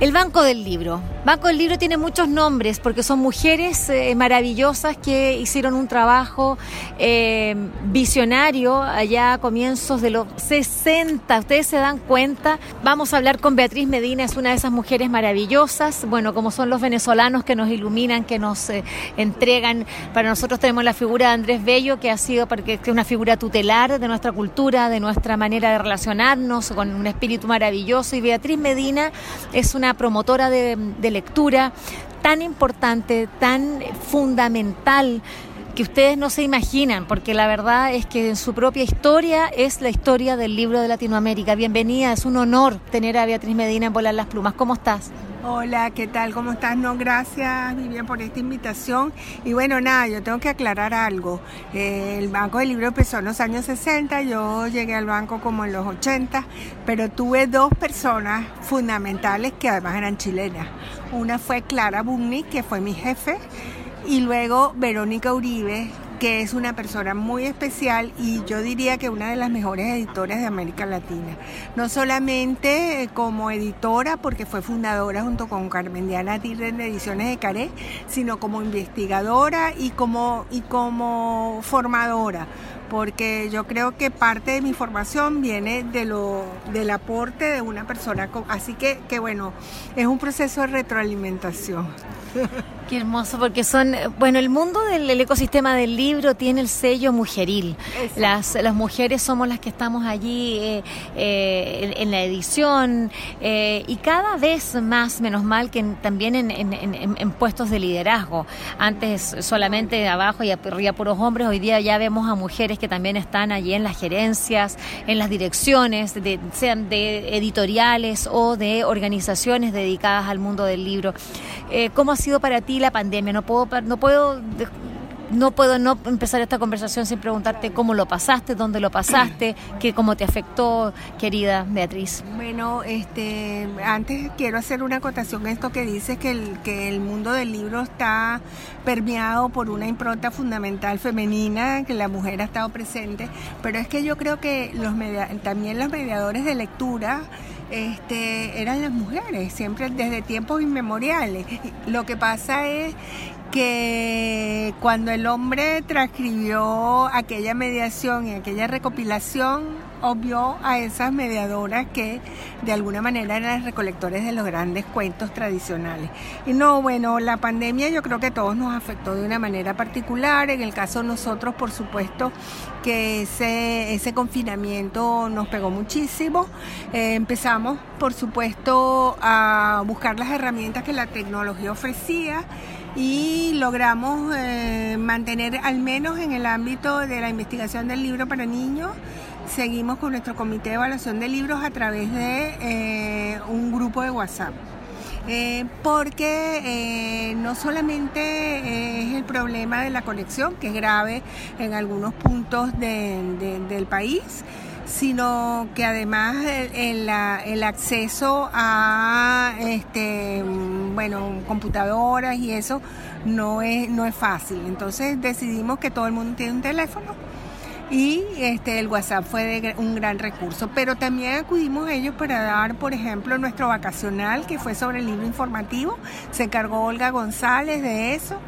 El Banco del Libro. Banco del Libro tiene muchos nombres porque son mujeres eh, maravillosas que hicieron un trabajo eh, visionario allá a comienzos de los 60. Ustedes se dan cuenta. Vamos a hablar con Beatriz Medina, es una de esas mujeres maravillosas. Bueno, como son los venezolanos que nos iluminan, que nos eh, entregan. Para nosotros tenemos la figura de Andrés Bello, que ha sido porque es una figura tutelar de nuestra cultura, de nuestra manera de relacionarnos, con un espíritu maravilloso. Y Beatriz Medina es una promotora de, lectura tan importante, tan fundamental que ustedes no se imaginan, porque la verdad es que en su propia historia es la historia del libro de Latinoamérica. Bienvenida, es un honor tener a Beatriz Medina en Volar las Plumas. ¿Cómo estás? Hola, ¿qué tal? ¿Cómo estás? No, gracias Vivian por esta invitación. Y bueno, nada, yo tengo que aclarar algo. Eh, el Banco del Libro empezó en los años 60, yo llegué al banco como en los 80, pero tuve dos personas fundamentales que además eran chilenas. Una fue Clara Bugni, que fue mi jefe, y luego Verónica Uribe, que es una persona muy especial y yo diría que una de las mejores editoras de América Latina. No solamente eh, como editora, porque fue fundadora junto con Carmen Diana Tirren de Ediciones de Caré, sino como investigadora y como, y como formadora porque yo creo que parte de mi formación viene de lo, del aporte de una persona, así que, que bueno, es un proceso de retroalimentación. Qué hermoso, porque son, bueno, el mundo del ecosistema del libro tiene el sello mujeril. Las, las mujeres somos las que estamos allí eh, eh, en, la edición eh, y cada vez más, menos mal, que también en, en, puestos de liderazgo. Antes solamente de abajo y arriba puros hombres, hoy día ya vemos a mujeres que también están allí en las gerencias, en las direcciones, de, sean de editoriales o de organizaciones dedicadas al mundo del libro. ¿Cómo ha sido para ti? la pandemia. No puedo, no puedo no puedo no empezar esta conversación sin preguntarte cómo lo pasaste, dónde lo pasaste, qué cómo te afectó, querida Beatriz. Bueno, este, antes quiero hacer una acotación a esto que dices que el, que el mundo del libro está permeado por una impronta fundamental femenina, que la mujer ha estado presente, pero es que yo creo que los también los mediadores de lectura este, eran las mujeres, siempre desde tiempos inmemoriales. Lo que pasa es que cuando el hombre transcribió aquella mediación y aquella recopilación, obvió a esas mediadoras que de alguna manera eran las recolectores de los grandes cuentos tradicionales. Y no, bueno, la pandemia yo creo que a todos nos afectó de una manera particular. En el caso de nosotros, por supuesto, que ese, confinamiento nos pegó muchísimo. Eh, empezamos, por supuesto, a buscar las herramientas que la tecnología ofrecía y logramos eh, mantener al menos en el ámbito de la investigación del libro para niños. Seguimos con nuestro comité de evaluación de libros a través de eh, un grupo de WhatsApp. Eh, porque no solamente es el problema de la conexión, que es grave en algunos puntos del país, sino que además el, el, acceso a este bueno computadoras y eso no es no es fácil. Entonces decidimos que todo el mundo tiene un teléfono y este el WhatsApp fue un gran recurso. Pero también acudimos a ellos para dar por ejemplo nuestro vacacional que fue sobre el libro informativo. Se encargó Olga González de eso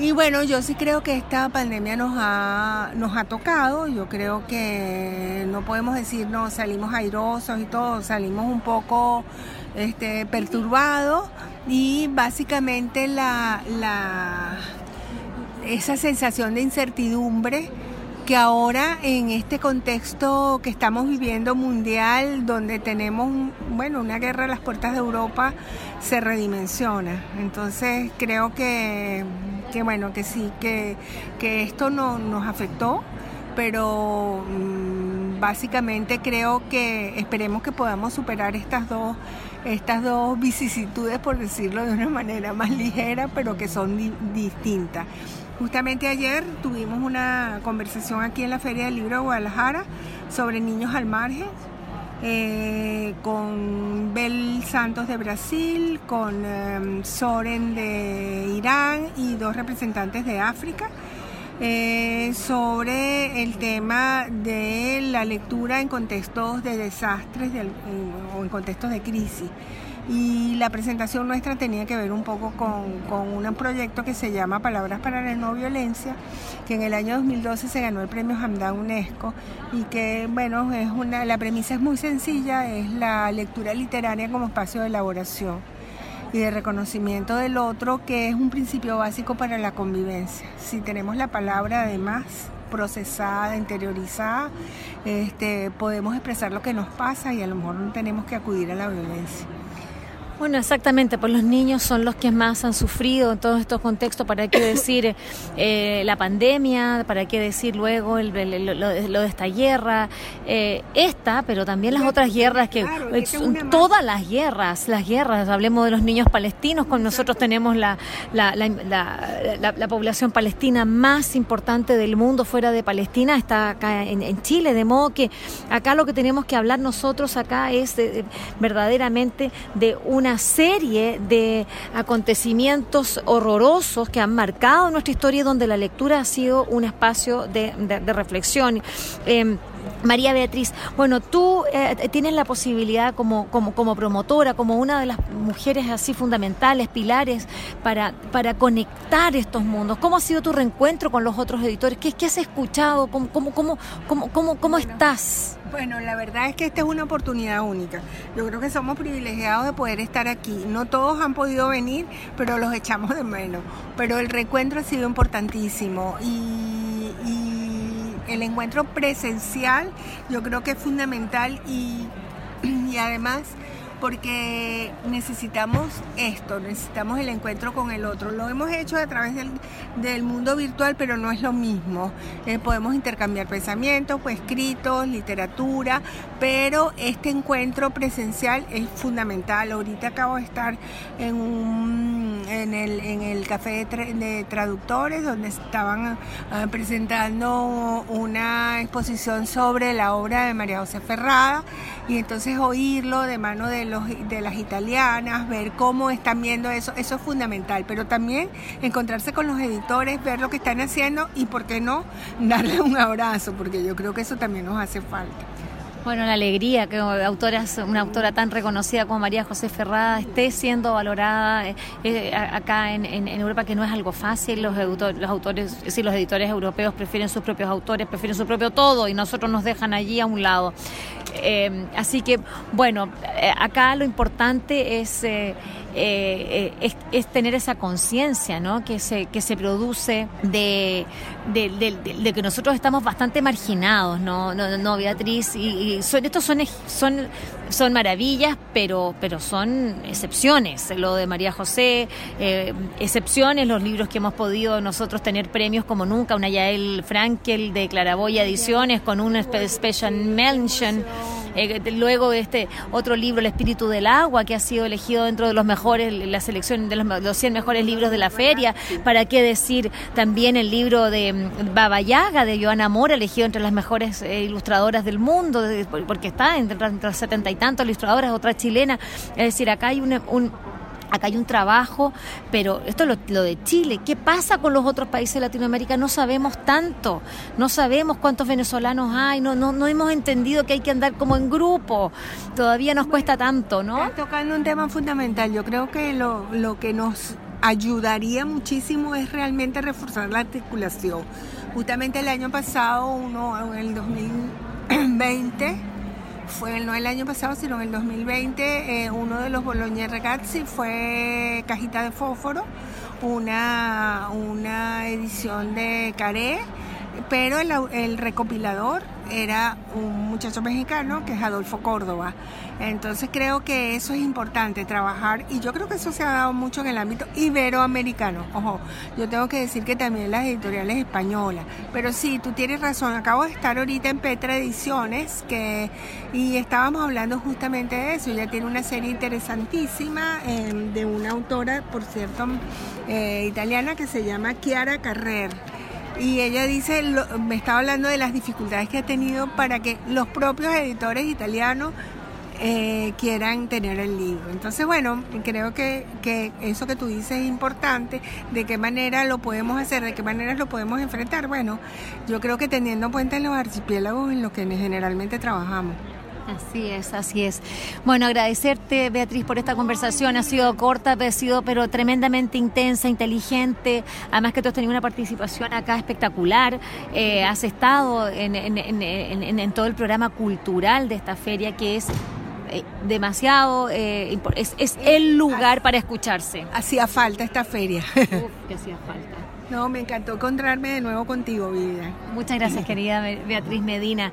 y bueno, yo sí creo que esta pandemia nos ha, nos ha tocado. Yo creo que no podemos decir, no, salimos airosos y todo, salimos un poco este, perturbados. Y básicamente la, la, esa sensación de incertidumbre que ahora en este contexto que estamos viviendo mundial, donde tenemos, bueno, una guerra a las puertas de Europa, se redimensiona. Entonces creo que, que bueno, que sí, que, que esto no, nos afectó, pero mm, básicamente creo que esperemos que podamos superar estas dos estas dos vicisitudes, por decirlo de una manera más ligera, pero que son distintas. Justamente ayer tuvimos una conversación aquí en la Feria del Libro de Guadalajara sobre niños al margen, eh, con Bel Santos de Brasil, con em, Soren de Irán y dos representantes de África. Eh, sobre el tema de la lectura en contextos de desastres o en contextos de crisis. Y la presentación nuestra tenía que ver un poco con, un proyecto que se llama Palabras para la No Violencia, que en el año 2012 se ganó el premio Hamdan UNESCO y que, bueno, es una, la premisa es muy sencilla, es la lectura literaria como espacio de elaboración y de reconocimiento del otro, que es un principio básico para la convivencia. Si tenemos la palabra además procesada, interiorizada, este, podemos expresar lo que nos pasa y a lo mejor no tenemos que acudir a la violencia. Bueno, exactamente, pues los niños son los que más han sufrido en todos estos contextos, para qué decir eh, la pandemia, para qué decir luego lo, de esta guerra, eh, esta, pero también las otras guerras que, todas las guerras, las guerras, hablemos de los niños palestinos, con nosotros tenemos la, la, la, población palestina más importante del mundo fuera de Palestina, está acá en, Chile, de modo que acá lo que tenemos que hablar nosotros acá es verdaderamente de una serie de acontecimientos horrorosos que han marcado nuestra historia y donde la lectura ha sido un espacio de, reflexión. Em, María Beatriz, bueno, tú eh, tienes la posibilidad como, como, como, promotora, como una de las mujeres así fundamentales, pilares, para, para conectar estos mundos. ¿Cómo ha sido tu reencuentro con los otros editores? ¿Qué, qué has escuchado? ¿Cómo, cómo, cómo, cómo, cómo, cómo estás? Bueno, la verdad es que esta es una oportunidad única. Yo creo que somos privilegiados de poder estar aquí. No todos han podido venir, pero los echamos de menos. Pero el reencuentro ha sido importantísimo y, el encuentro presencial yo creo que es fundamental y, además porque necesitamos esto, necesitamos el encuentro con el otro. Lo hemos hecho a través del, mundo virtual, pero no es lo mismo. Eh, podemos intercambiar pensamientos, pues, escritos, literatura, pero este encuentro presencial es fundamental. Ahorita acabo de estar en, un, en, el, en el café de, traductores, donde estaban ah, presentando una exposición sobre la obra de María José Ferrada, y entonces oírlo de mano de de las italianas, ver cómo están viendo eso, eso es fundamental, pero también encontrarse con los editores, ver lo que están haciendo y, ¿por qué no?, darle un abrazo, porque yo creo que eso también nos hace falta. Bueno, la alegría que autoras, una autora tan reconocida como María José Ferrada esté siendo valorada eh, eh, acá en, Europa, que no es algo fácil. Los, autores, si los editores europeos prefieren sus propios autores, prefieren su propio todo y nosotros nos dejan allí a un lado. Eh, así que, bueno, acá lo importante es eh, es, tener esa conciencia ¿no? que, se, que se produce de, de, que nosotros estamos bastante marginados, ¿no, no, no Beatriz? Y, son, estos son, son, son maravillas, pero, pero son excepciones. Lo de María José, eh, excepciones, los libros que hemos podido nosotros tener premios como nunca, una Yael Frankel de Claraboya Ediciones con un Special Mention. Eh, luego este otro libro, El Espíritu del Agua, que ha sido elegido dentro de los mejores, la selección de los, 100 mejores libros de la feria. ¿Para qué decir también el libro de mm, Baba Yaga, de Joana Mora, elegido entre las mejores eh, ilustradoras del mundo, porque está entre, las setenta y tantos ilustradoras, otra chilena. Es decir, acá hay un Acá hay un trabajo, pero esto es lo, de Chile. ¿Qué pasa con los otros países de Latinoamérica? No sabemos tanto, no sabemos cuántos venezolanos hay, no, no, no hemos entendido que hay que andar como en grupo. Todavía nos cuesta tanto, ¿no? Estás tocando un tema fundamental. Yo creo que lo, lo que nos ayudaría muchísimo es realmente reforzar la articulación. Justamente el año pasado, uno, en el 2020, fue no el año pasado, sino en el 2020, eh, uno de los Bologna Ragazzi fue Cajita de Fósforo, una, una edición de Caré, pero el, recopilador era un muchacho mexicano que es Adolfo Córdoba. Entonces creo que eso es importante, trabajar, y yo creo que eso se ha dado mucho en el ámbito iberoamericano. Ojo, yo tengo que decir que también las editoriales españolas. Pero sí, tú tienes razón, acabo de estar ahorita en Petra Ediciones que, y estábamos hablando justamente de eso. Ella tiene una serie interesantísima em, de una autora, por cierto, eh, italiana que se llama Chiara Carrer y ella dice, me estaba hablando de las dificultades que ha tenido para que los propios editores italianos eh, quieran tener el libro. Entonces, bueno, creo que, que, eso que tú dices es importante, de qué manera lo podemos hacer, de qué manera lo podemos enfrentar. Bueno, yo creo que teniendo en cuenta los archipiélagos en los que generalmente trabajamos. Así es, así es. Bueno, agradecerte, Beatriz, por esta conversación. Ha sido corta, ha sido pero tremendamente intensa, inteligente. Además que tú has tenido una participación acá espectacular. Eh, has estado en, en, en, en todo el programa cultural de esta feria que es eh, demasiado, eh, es, es, el lugar para escucharse. Hacía falta esta feria. Uf, que hacía falta. No, me encantó encontrarme de nuevo contigo, vida. Muchas gracias, querida Beatriz Medina.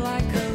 like a